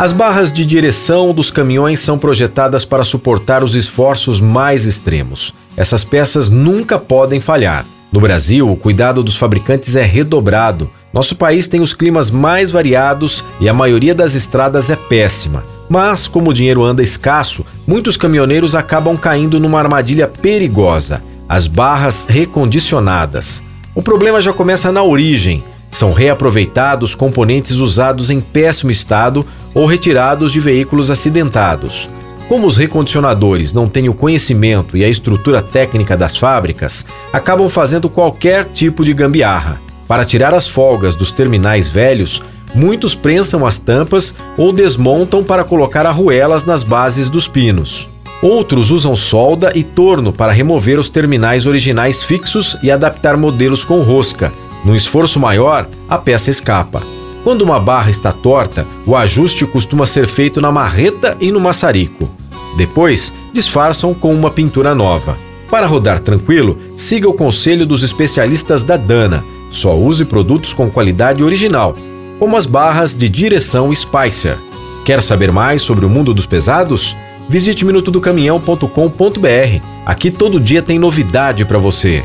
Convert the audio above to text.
As barras de direção dos caminhões são projetadas para suportar os esforços mais extremos. Essas peças nunca podem falhar. No Brasil, o cuidado dos fabricantes é redobrado. Nosso país tem os climas mais variados e a maioria das estradas é péssima. Mas, como o dinheiro anda escasso, muitos caminhoneiros acabam caindo numa armadilha perigosa: as barras recondicionadas. O problema já começa na origem. São reaproveitados componentes usados em péssimo estado ou retirados de veículos acidentados. Como os recondicionadores não têm o conhecimento e a estrutura técnica das fábricas, acabam fazendo qualquer tipo de gambiarra. Para tirar as folgas dos terminais velhos, muitos prensam as tampas ou desmontam para colocar arruelas nas bases dos pinos. Outros usam solda e torno para remover os terminais originais fixos e adaptar modelos com rosca. Num esforço maior, a peça escapa. Quando uma barra está torta, o ajuste costuma ser feito na marreta e no maçarico. Depois, disfarçam com uma pintura nova. Para rodar tranquilo, siga o conselho dos especialistas da Dana. Só use produtos com qualidade original, como as barras de direção Spicer. Quer saber mais sobre o mundo dos pesados? Visite minutodocaminhão.com.br. Aqui todo dia tem novidade para você.